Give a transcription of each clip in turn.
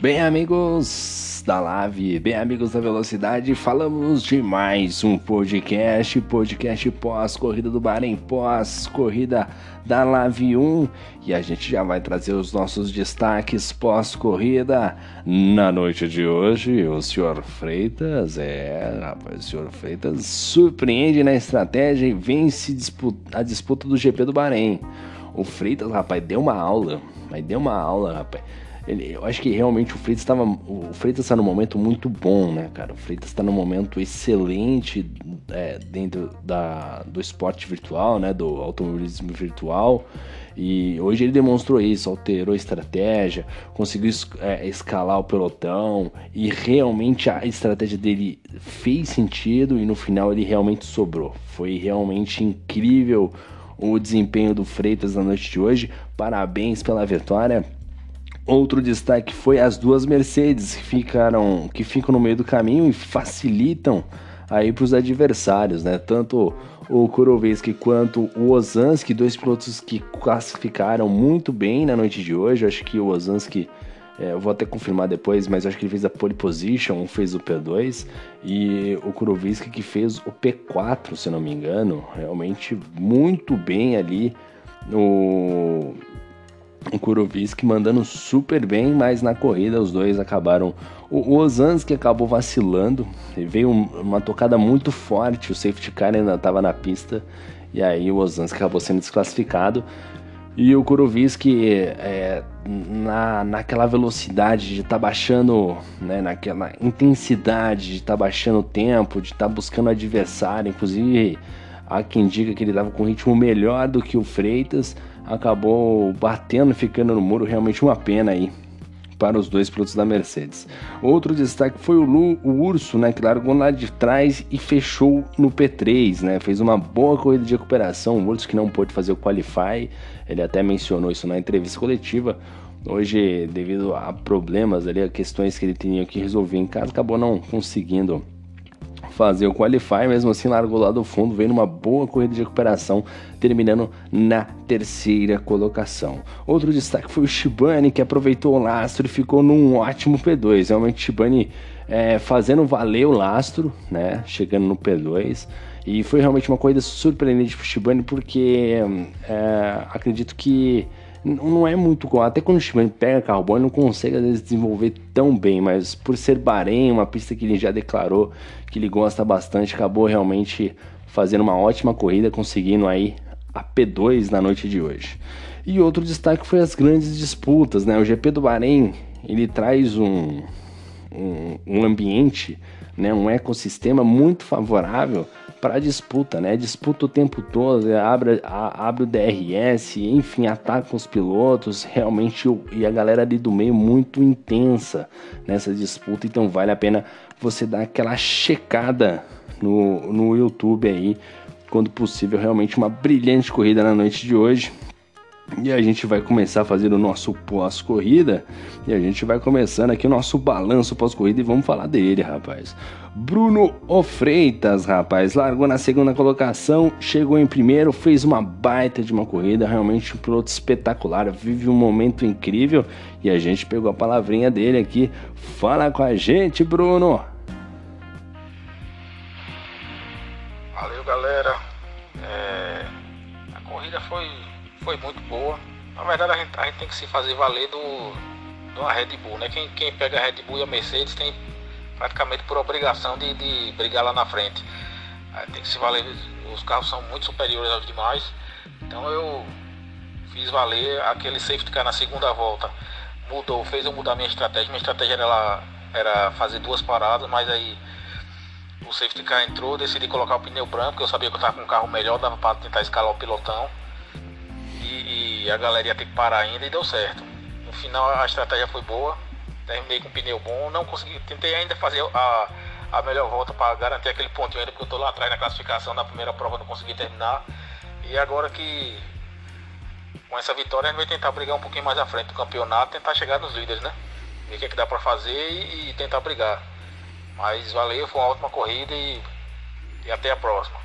Bem, amigos da Lave, bem, amigos da Velocidade, falamos de mais um podcast, podcast pós-corrida do Bahrein, pós-corrida da Lave 1, e a gente já vai trazer os nossos destaques pós-corrida na noite de hoje. O senhor Freitas, é, rapaz, o senhor Freitas surpreende na estratégia e vence a disputa do GP do Bahrein. O Freitas, rapaz, deu uma aula, mas deu uma aula, rapaz ele, eu acho que realmente o Freitas estava. O Freitas está num momento muito bom, né, cara? O Freitas está num momento excelente é, dentro da, do esporte virtual, né? Do automobilismo virtual. E hoje ele demonstrou isso, alterou a estratégia, conseguiu é, escalar o pelotão e realmente a estratégia dele fez sentido e no final ele realmente sobrou. Foi realmente incrível o desempenho do Freitas na noite de hoje. Parabéns pela vitória. Outro destaque foi as duas Mercedes que ficaram que ficam no meio do caminho e facilitam aí para os adversários, né? Tanto o Kuroveski quanto o Ozanski, dois pilotos que classificaram muito bem na noite de hoje. acho que o Ozanski, é, eu vou até confirmar depois, mas acho que ele fez a pole position, fez o P2 e o Kuroveski que fez o P4, se não me engano, realmente muito bem ali no o Kuroviski mandando super bem, mas na corrida os dois acabaram. O, Ozanski acabou vacilando, veio uma tocada muito forte, o safety car ainda estava na pista, e aí o Ozanski acabou sendo desclassificado. E o Kuroviski, é, na, naquela velocidade de estar tá baixando, né, naquela intensidade de estar tá baixando o tempo, de estar tá buscando adversário, inclusive há quem diga que ele estava com um ritmo melhor do que o Freitas, acabou batendo ficando no muro, realmente uma pena aí para os dois pilotos da Mercedes. Outro destaque foi o, Lu, o Urso, né, que largou lá de trás e fechou no P3, né, fez uma boa corrida de recuperação, o Urso que não pôde fazer o Qualify, ele até mencionou isso na entrevista coletiva, hoje devido a problemas ali, a questões que ele tinha que resolver em casa, acabou não conseguindo fazer o qualify, mesmo assim largou lá do fundo, veio numa boa corrida de recuperação, terminando na terceira colocação. Outro destaque foi o Shibane, que aproveitou o lastro e ficou num ótimo P2. Realmente, Shibane é, fazendo valer o lastro, né? Chegando no P2. E foi realmente uma corrida surpreendente para o Shibane, porque é, acredito que não é muito. Até quando o Shimano pega carro bom, ele não consegue às vezes desenvolver tão bem, mas por ser Bahrein, uma pista que ele já declarou que ele gosta bastante, acabou realmente fazendo uma ótima corrida, conseguindo aí a P2 na noite de hoje. E outro destaque foi as grandes disputas, né? O GP do Bahrein ele traz um, um, um ambiente, né? um ecossistema muito favorável para disputa, né? Disputa o tempo todo, abre, a, abre o DRS, enfim, ataca os pilotos, realmente e a galera ali do meio muito intensa nessa disputa, então vale a pena você dar aquela checada no, no YouTube aí, quando possível, realmente uma brilhante corrida na noite de hoje. E a gente vai começar a fazer o nosso pós-corrida. E a gente vai começando aqui o nosso balanço pós-corrida e vamos falar dele, rapaz. Bruno Ofreitas, rapaz, largou na segunda colocação, chegou em primeiro, fez uma baita de uma corrida, realmente um piloto espetacular, vive um momento incrível e a gente pegou a palavrinha dele aqui. Fala com a gente, Bruno. Verdade, a gente, a gente tem que se fazer valer do, do Red Bull, né? Quem, quem pega a Red Bull e a Mercedes tem praticamente por obrigação de, de brigar lá na frente. Tem que se valer, os carros são muito superiores aos demais. Então eu fiz valer aquele safety car na segunda volta. Mudou, fez eu mudar minha estratégia. Minha estratégia era, era fazer duas paradas, mas aí o safety car entrou, decidi colocar o pneu branco, porque eu sabia que eu estava com um carro melhor, dava para tentar escalar o pilotão e a galera ia ter que parar ainda e deu certo. No final a estratégia foi boa, terminei com pneu bom, não consegui, tentei ainda fazer a, a melhor volta para garantir aquele pontinho ainda, porque eu tô lá atrás na classificação da primeira prova, não consegui terminar. E agora que com essa vitória a gente vai tentar brigar um pouquinho mais à frente do campeonato, tentar chegar nos líderes, né? Ver o que, é que dá para fazer e, e, tentar brigar. Mas valeu, foi uma ótima corrida e, e até a próxima.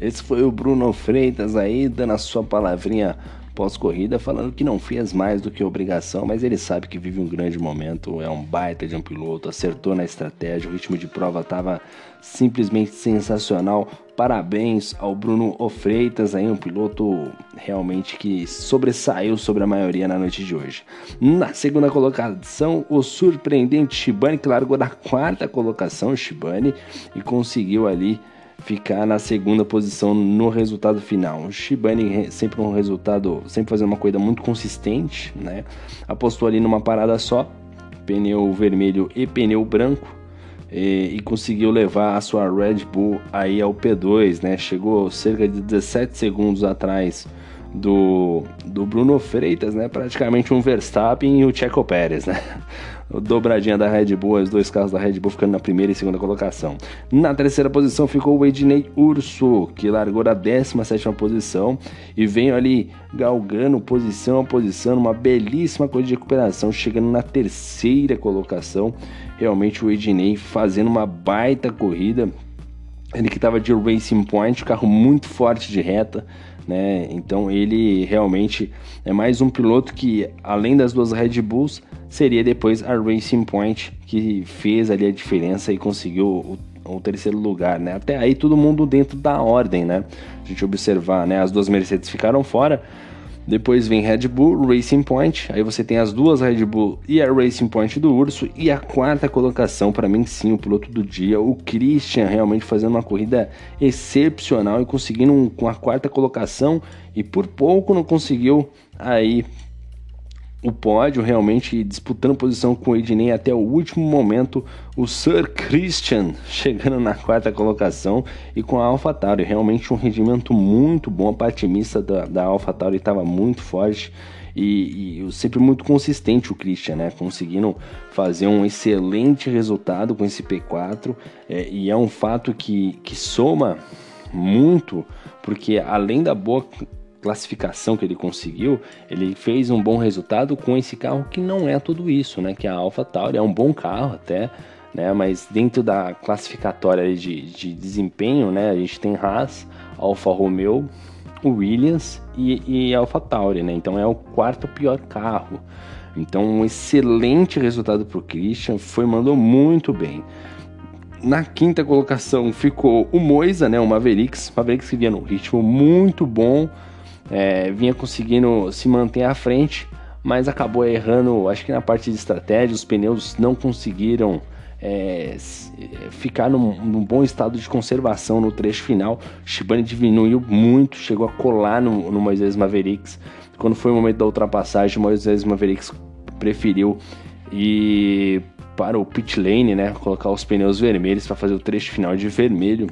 Esse foi o Bruno Freitas aí, dando a sua palavrinha pós-corrida, falando que não fez mais do que obrigação, mas ele sabe que vive um grande momento, é um baita de um piloto, acertou na estratégia, o ritmo de prova estava simplesmente sensacional. Parabéns ao Bruno Ofreitas, aí um piloto realmente que sobressaiu sobre a maioria na noite de hoje. Na segunda colocação, o surpreendente Shibane, que largou da quarta colocação, Shibane, e conseguiu ali ficar na segunda posição no resultado final. O Shibane sempre um resultado, sempre fazendo uma corrida muito consistente, né? Apostou ali numa parada só, pneu vermelho e pneu branco. E, e, conseguiu levar a sua Red Bull aí ao P2, né? Chegou cerca de 17 segundos atrás do, do Bruno Freitas, né? Praticamente um Verstappen e o Checo Pérez, né? dobradinha da Red Bull, os dois carros da Red Bull ficando na primeira e segunda colocação. Na terceira posição ficou o Ednei Urso, que largou da 17 posição e veio ali galgando posição a posição, uma belíssima coisa de recuperação, chegando na terceira colocação. Realmente o Ednei fazendo uma baita corrida. Ele que estava de Racing Point, carro muito forte de reta, né? Então ele realmente é mais um piloto que, além das duas Red Bulls, seria depois a Racing Point que fez ali a diferença e conseguiu o, o terceiro lugar, né? Até aí todo mundo dentro da ordem, né? A gente observar, né? As duas Mercedes ficaram fora, depois vem Red Bull, Racing Point. Aí você tem as duas Red Bull e a Racing Point do Urso. E a quarta colocação, para mim, sim, o piloto do dia, o Christian, realmente fazendo uma corrida excepcional e conseguindo um, com a quarta colocação. E por pouco não conseguiu aí o pódio, realmente disputando posição com o Ednei até o último momento. O Sir Christian chegando na quarta colocação e com a AlphaTauri, realmente um rendimento muito bom. A parte mista da, da AlphaTauri estava muito forte e, e, sempre muito consistente o Christian, né? Conseguindo fazer um excelente resultado com esse P4 é, e é um fato que, que soma muito, porque além da boa classificação que ele conseguiu, ele fez um bom resultado com esse carro que não é tudo isso, né? Que é a Alpha Tauri é um bom carro até, né? Mas dentro da classificatória de, de desempenho, né? A gente tem Haas, Alfa Romeo, Williams e, e Alpha Tauri, né? Então é o quarto pior carro. Então um excelente resultado para o Christian, foi mandou muito bem. Na quinta colocação ficou o Moisa, né? O Mavericks, Mavericks que vinha num ritmo muito bom é, vinha conseguindo se manter à frente, mas acabou errando, acho que na parte de estratégia, os pneus não conseguiram é, ficar num, num, bom estado de conservação no trecho final. Shibane diminuiu muito, chegou a colar no, no Moisés Mavericks. Quando foi o momento da ultrapassagem, o Moisés Mavericks preferiu ir para o pit lane, né, colocar os pneus vermelhos para fazer o trecho final de vermelho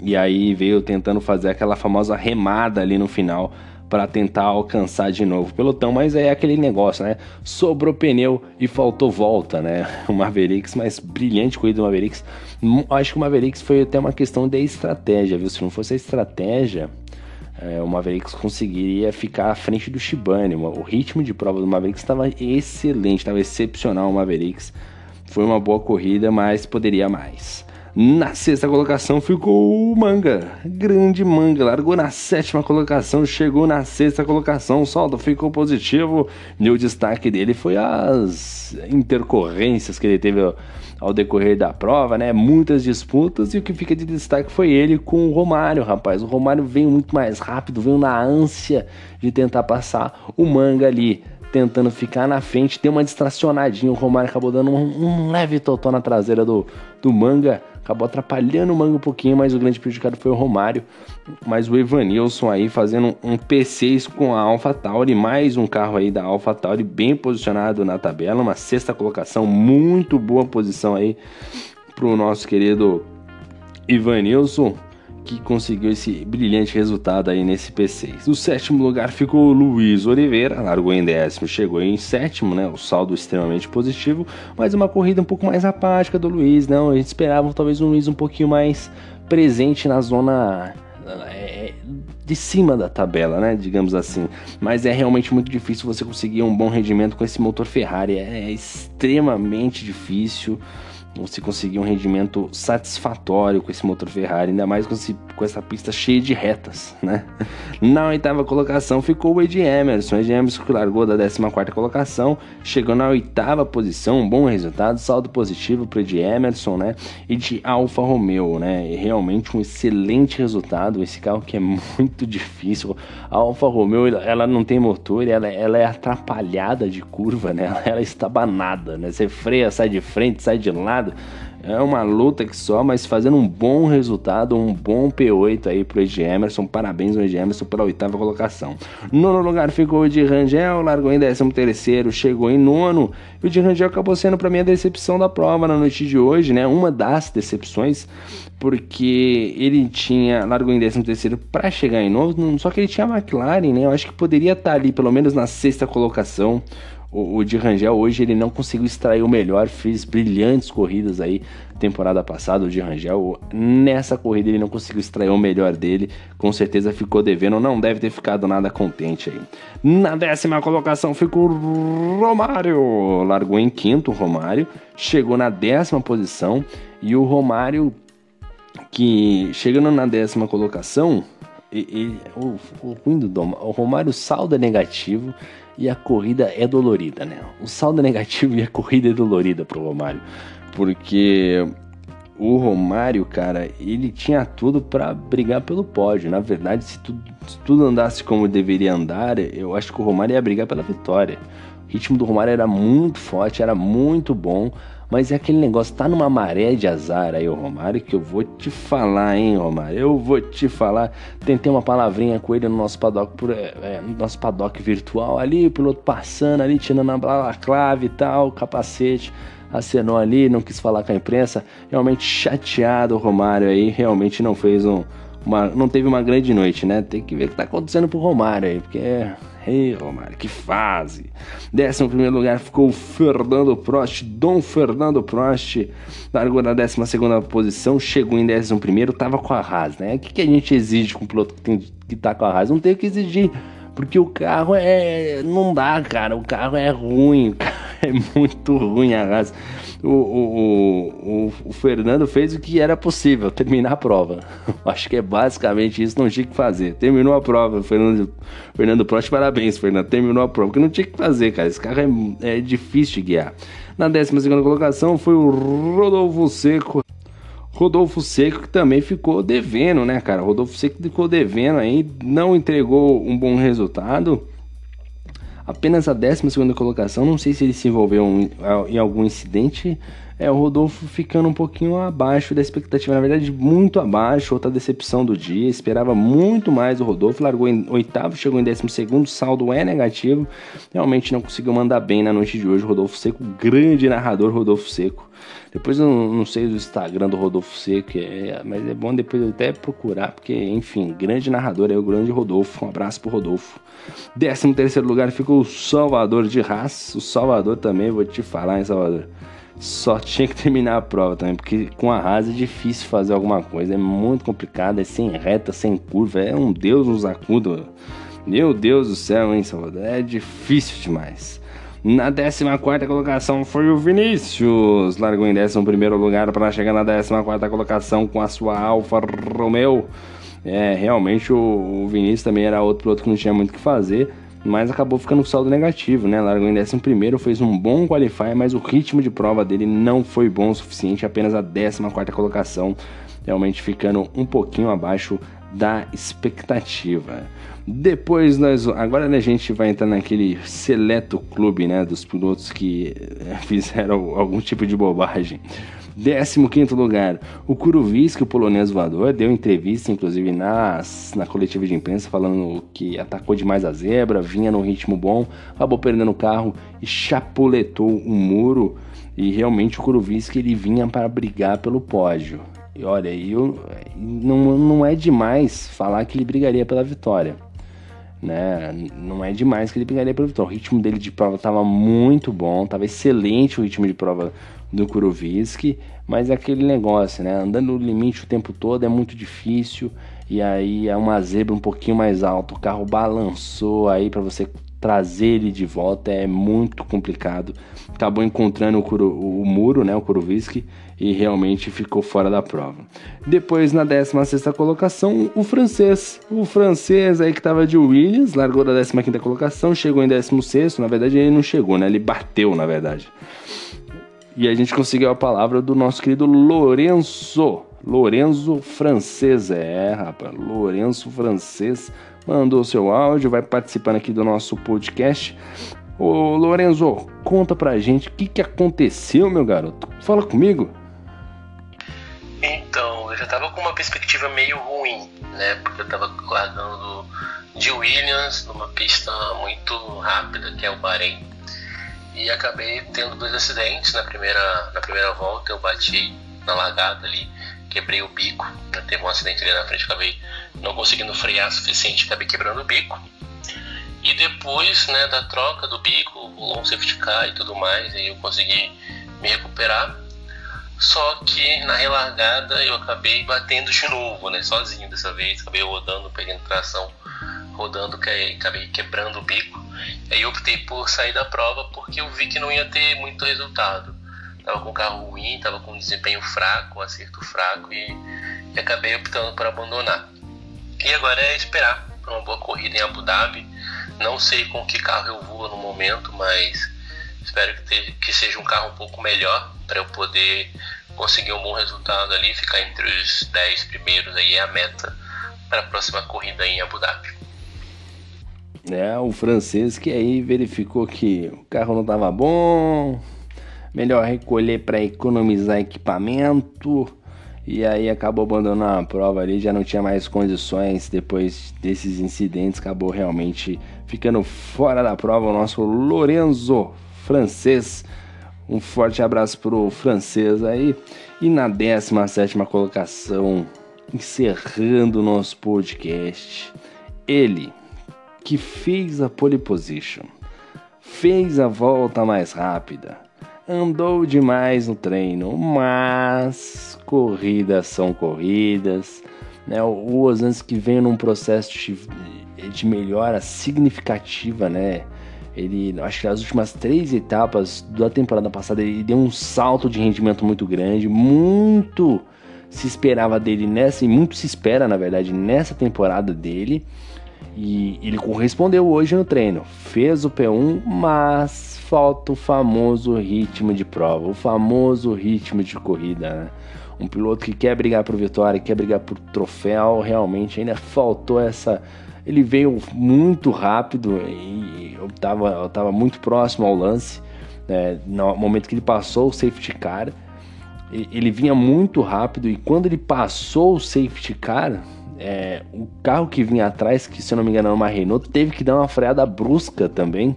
e aí veio tentando fazer aquela famosa remada ali no final para tentar alcançar de novo o pelotão, mas é aquele negócio, né? Sobrou pneu e faltou volta, né? O Mavericks, mas brilhante corrida do Mavericks. Hum, acho que o Mavericks foi até uma questão de estratégia, viu? Se não fosse a estratégia, é, o Mavericks conseguiria ficar à frente do Shibane. O ritmo de prova do Mavericks estava excelente, estava excepcional o Mavericks. Foi uma boa corrida, mas poderia mais. Na sexta colocação ficou o Manga, grande Manga, largou na sétima colocação, chegou na sexta colocação, o saldo ficou positivo e o destaque dele foi as intercorrências que ele teve ao decorrer da prova, né? Muitas disputas e o que fica de destaque foi ele com o Romário, rapaz. O Romário veio muito mais rápido, veio na ânsia de tentar passar o Manga ali tentando ficar na frente, deu uma distracionadinha. O Romário acabou dando um, um leve totó na traseira do, do Manga acabou atrapalhando o Manga um pouquinho, mas o grande prejudicado foi o Romário. Mas o Evanilson aí fazendo um P6 com a Alpha Tauri, mais um carro aí da Alpha Tauri bem posicionado na tabela, uma sexta colocação, muito boa posição aí pro nosso querido Ivanilson que conseguiu esse brilhante resultado aí nesse P6. O sétimo lugar ficou o Luiz Oliveira, largou em décimo, chegou em sétimo, né? O saldo extremamente positivo, mas uma corrida um pouco mais apática do Luiz, não? A gente esperava talvez um Luiz um pouquinho mais presente na zona é, de cima da tabela, né? Digamos assim. Mas é realmente muito difícil você conseguir um bom rendimento com esse motor Ferrari. É extremamente difícil. Você conseguir um rendimento satisfatório com esse motor Ferrari, ainda mais com, esse, com essa pista cheia de retas, né? Na oitava colocação ficou o Ed Emerson, o Ed Emerson que largou da 14 colocação, chegou na oitava posição, um bom resultado, saldo positivo para Ed Emerson, né? E de Alfa Romeo, né? E realmente um excelente resultado, esse carro que é muito difícil. A Alfa Romeo, ela não tem motor, ela, ela é atrapalhada de curva, né? Ela, ela está banada, né? Você freia, sai de frente, sai de lado, é uma luta que só, mas fazendo um bom resultado, um bom P8 aí pro Ed Emerson. Parabéns ao Ed Emerson pela oitava colocação. Nono lugar ficou o de Rangel, largou em décimo terceiro, chegou em nono. E o de Rangel acabou sendo para mim a decepção da prova na noite de hoje, né? Uma das decepções, porque ele tinha, largou em décimo terceiro para chegar em novo, só que ele tinha a McLaren, né? Eu acho que poderia estar tá ali pelo menos na sexta colocação o, o de Rangel hoje ele não conseguiu extrair o melhor, fez brilhantes corridas aí temporada passada, o de Rangel. Nessa corrida ele não conseguiu extrair o melhor dele, com certeza ficou devendo, não deve ter ficado nada contente aí. Na décima colocação ficou Romário, largou em quinto o Romário, chegou na décima posição e o Romário que chegando na décima colocação, o, o, o Romário saldo é negativo e a corrida é dolorida, né? O saldo é negativo e a corrida é dolorida pro Romário, porque o Romário, cara, ele tinha tudo para brigar pelo pódio. Na verdade, se tudo, se tudo andasse como deveria andar, eu acho que o Romário ia brigar pela vitória. O ritmo do Romário era muito forte, era muito bom. Mas é aquele negócio, tá numa maré de azar aí, o Romário, que eu vou te falar, hein, Romário? Eu vou te falar. Tentei uma palavrinha com ele no nosso paddock, por, é, é no nosso paddock virtual ali, o piloto passando ali, tirando a clave e tal, capacete acenou ali, não quis falar com a imprensa. Realmente chateado o Romário aí, realmente não fez um, uma, não teve uma grande noite, né? Tem que ver o que tá acontecendo pro Romário aí, porque é Ei, Romário, que fase! Décimo primeiro lugar ficou o Fernando Prost, Dom Fernando Prost, largou na décima segunda posição, chegou em décimo primeiro, tava com a Haas, né? O que, que a gente exige com o piloto que, tem, que tá com a Haas? Não tem o que exigir, porque o carro é... não dá, cara, o carro é ruim, o carro é muito ruim a Haas o, o, o, o, Fernando fez o que era possível, terminar a prova. Acho que é basicamente isso, não tinha que fazer. Terminou a prova, Fernando, Fernando Prost, parabéns, Fernando. Terminou a prova, que não tinha que fazer, cara. Esse carro é, é difícil de guiar. Na 12 colocação foi o Rodolfo Seco. Rodolfo Seco que também ficou devendo, né, cara? Rodolfo Seco ficou devendo aí, não entregou um bom resultado apenas a 12 colocação. Não sei se ele se envolveu em, em algum incidente. É, o Rodolfo ficando um pouquinho abaixo da expectativa, na verdade, muito abaixo. Outra decepção do dia, esperava muito mais o Rodolfo. Largou em oitavo, chegou em décimo segundo, saldo é negativo. Realmente não conseguiu mandar bem na noite de hoje. Rodolfo Seco, grande narrador, Rodolfo Seco. Depois eu não, sei do Instagram do Rodolfo Seco, é, mas é bom depois eu até procurar, porque, enfim, grande narrador é o grande Rodolfo. Um abraço pro Rodolfo. 13 terceiro lugar ficou o Salvador de Haas. O Salvador também, vou te falar, hein, Salvador. Só tinha que terminar a prova também, porque com a Haas é difícil fazer alguma coisa. É muito complicado, é sem reta, sem curva. É um Deus nos acuda. Meu Deus do céu, hein, Salvador? É difícil demais. Na 14 colocação foi o Vinícius, largou em 11 lugar para chegar na 14 colocação com a sua Alfa Romeo. É, realmente o, Vinícius também era outro piloto que não tinha muito o que fazer, mas acabou ficando com saldo negativo, né? Largou em 11, fez um bom qualify, mas o ritmo de prova dele não foi bom o suficiente, apenas a 14 colocação, realmente ficando um pouquinho abaixo da expectativa. Depois nós, agora a gente vai entrar naquele seleto clube, né, dos pilotos que eh, fizeram algum tipo de bobagem. 15 lugar, o Kuroviski, o polonês voador, deu entrevista, inclusive nas, na coletiva de imprensa, falando que atacou demais a zebra, vinha no ritmo bom, acabou perdendo o carro e chapuletou o muro. E realmente o Kuroviski ele vinha para brigar pelo pódio. E olha, eu, não, não é demais falar que ele brigaria pela vitória né? Não é demais que ele pegaria pela vitória. O ritmo dele de prova estava muito bom, estava excelente o ritmo de prova do Kuroviski, mas é aquele negócio, né? Andando no limite o tempo todo é muito difícil e aí é uma zebra um pouquinho mais alta, o carro balançou aí para você trazer ele de volta é muito complicado. Acabou encontrando o, Kuro, o muro, né, o Kuroviski, e realmente ficou fora da prova. Depois, na 16 colocação, o francês. O francês aí que estava de Williams, largou da 15 colocação, chegou em 16. Na verdade, ele não chegou, né? Ele bateu, na verdade. E a gente conseguiu a palavra do nosso querido Lorenzo. Lorenzo Francês, é, rapaz, Lourenço Francês mandou seu áudio, vai participando aqui do nosso podcast. Ô Lorenzo, conta pra gente o que, que aconteceu, meu garoto. Fala comigo. Então, eu já tava com uma perspectiva meio ruim, né? Porque eu tava largando de Williams numa pista muito rápida, que é o Bahrein. E acabei tendo dois acidentes na primeira, na primeira volta. Eu bati na largada ali, quebrei o bico. Né? Teve um acidente ali na frente, acabei não conseguindo frear o suficiente, acabei quebrando o bico. E depois né, da troca do bico, o um safety car e tudo mais, aí eu consegui me recuperar só que na relargada eu acabei batendo de novo, né? Sozinho dessa vez, acabei rodando, pegando tração, rodando, acabei quebrando o bico. Aí eu optei por sair da prova porque eu vi que não ia ter muito resultado. Tava com carro ruim, tava com desempenho fraco, acerto fraco e, e acabei optando por abandonar. E agora é esperar por uma boa corrida em Abu Dhabi. Não sei com que carro eu vou no momento, mas espero que, que seja um carro um pouco melhor para eu poder conseguir um bom resultado ali, ficar entre os 10 primeiros aí é a meta para a próxima corrida em Abu Dhabi. É, o francês que aí verificou que o carro não estava bom, melhor recolher para economizar equipamento. E aí acabou abandonando a prova ali, já não tinha mais condições. Depois desses incidentes, acabou realmente ficando fora da prova o nosso Lorenzo francês. Um forte abraço pro francês aí. E na 17 colocação, encerrando o nosso podcast, ele que fez a pole position, fez a volta mais rápida, andou demais no treino, mas corridas são corridas. Né? O Osansky veio num processo de, de melhora significativa, né? Ele, acho que nas últimas três etapas da temporada passada, ele deu um salto de rendimento muito grande, muito se esperava dele nessa, e muito se espera, na verdade, nessa temporada dele. E ele correspondeu hoje no treino. Fez o P1, mas falta o famoso ritmo de prova, o famoso ritmo de corrida, né? Um piloto que quer brigar por vitória, quer brigar por troféu, realmente ainda faltou essa ele veio muito rápido e eu estava eu tava muito próximo ao lance. Né? No momento que ele passou o safety car, ele vinha muito rápido e quando ele passou o safety car, é, o carro que vinha atrás, que se eu não me engano era uma Renault, teve que dar uma freada brusca também.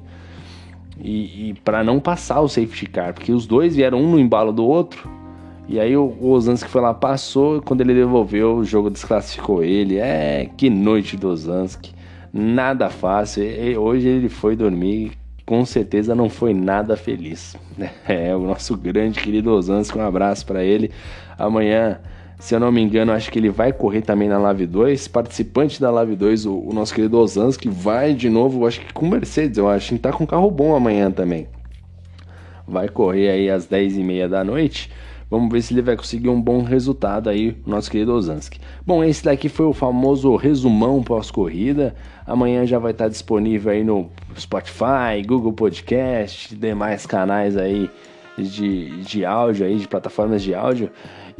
E, e para não passar o safety car, porque os dois vieram um no embalo do outro e aí o, o Osansky foi lá, passou, e quando ele devolveu, o jogo desclassificou ele. É, que noite do Osansky. Nada fácil. E, hoje ele foi dormir, com certeza não foi nada feliz. É, o nosso grande querido Osansky, um abraço para ele. Amanhã, se eu não me engano, acho que ele vai correr também na Live 2. Participante da Live 2, o, o nosso querido Osansky, vai de novo, acho que com Mercedes, eu acho. Tá com carro bom amanhã também. Vai correr aí às 10h30 da noite. Vamos ver se ele vai conseguir um bom resultado aí, nosso querido Osansky. Bom, esse daqui foi o famoso resumão pós-corrida. Amanhã já vai estar disponível aí no Spotify, Google Podcast, demais canais aí de, de áudio aí, de plataformas de áudio.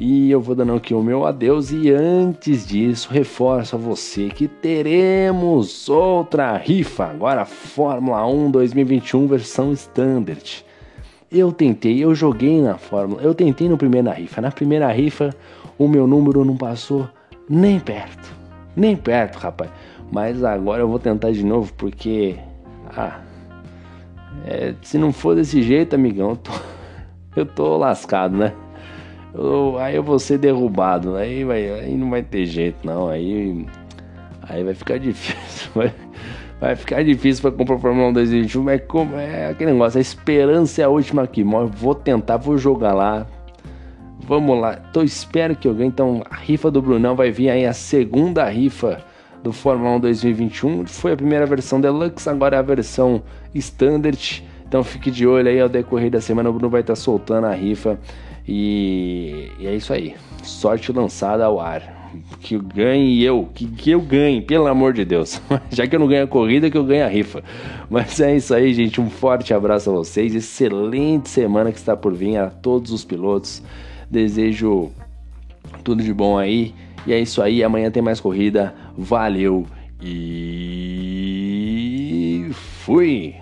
E eu vou dando aqui o meu adeus e antes disso, reforço a você que teremos outra rifa, agora Fórmula 1 2021 versão Standard. Eu tentei, eu joguei na Fórmula, eu tentei no primeira rifa. Na primeira rifa, o meu número não passou nem perto. Nem perto, rapaz. Mas agora eu vou tentar de novo porque. Ah. É, se não for desse jeito, amigão, eu tô, eu tô lascado, né? Eu, aí eu vou ser derrubado. Aí, vai, aí não vai ter jeito, não. Aí. Aí vai ficar difícil. Vai, vai ficar difícil para comprar o Fórmula 1 2021, mas como é aquele negócio, a esperança é a última aqui. Vou tentar, vou jogar lá. Vamos lá. Então espero que ganhe. Então a rifa do Brunão vai vir aí a segunda rifa do Fórmula 1 2021. Foi a primeira versão Deluxe, agora é a versão Standard. Então fique de olho aí ao decorrer da semana, o Bruno vai estar soltando a rifa. E, e é isso aí. Sorte lançada ao ar que ganhe eu, que, que eu ganhe, pelo amor de Deus. Já que eu não ganho a corrida, que eu ganho a rifa. Mas é isso aí, gente. Um forte abraço a vocês. Excelente semana que está por vir a todos os pilotos. Desejo tudo de bom aí. E é isso aí. Amanhã tem mais corrida. Valeu e fui!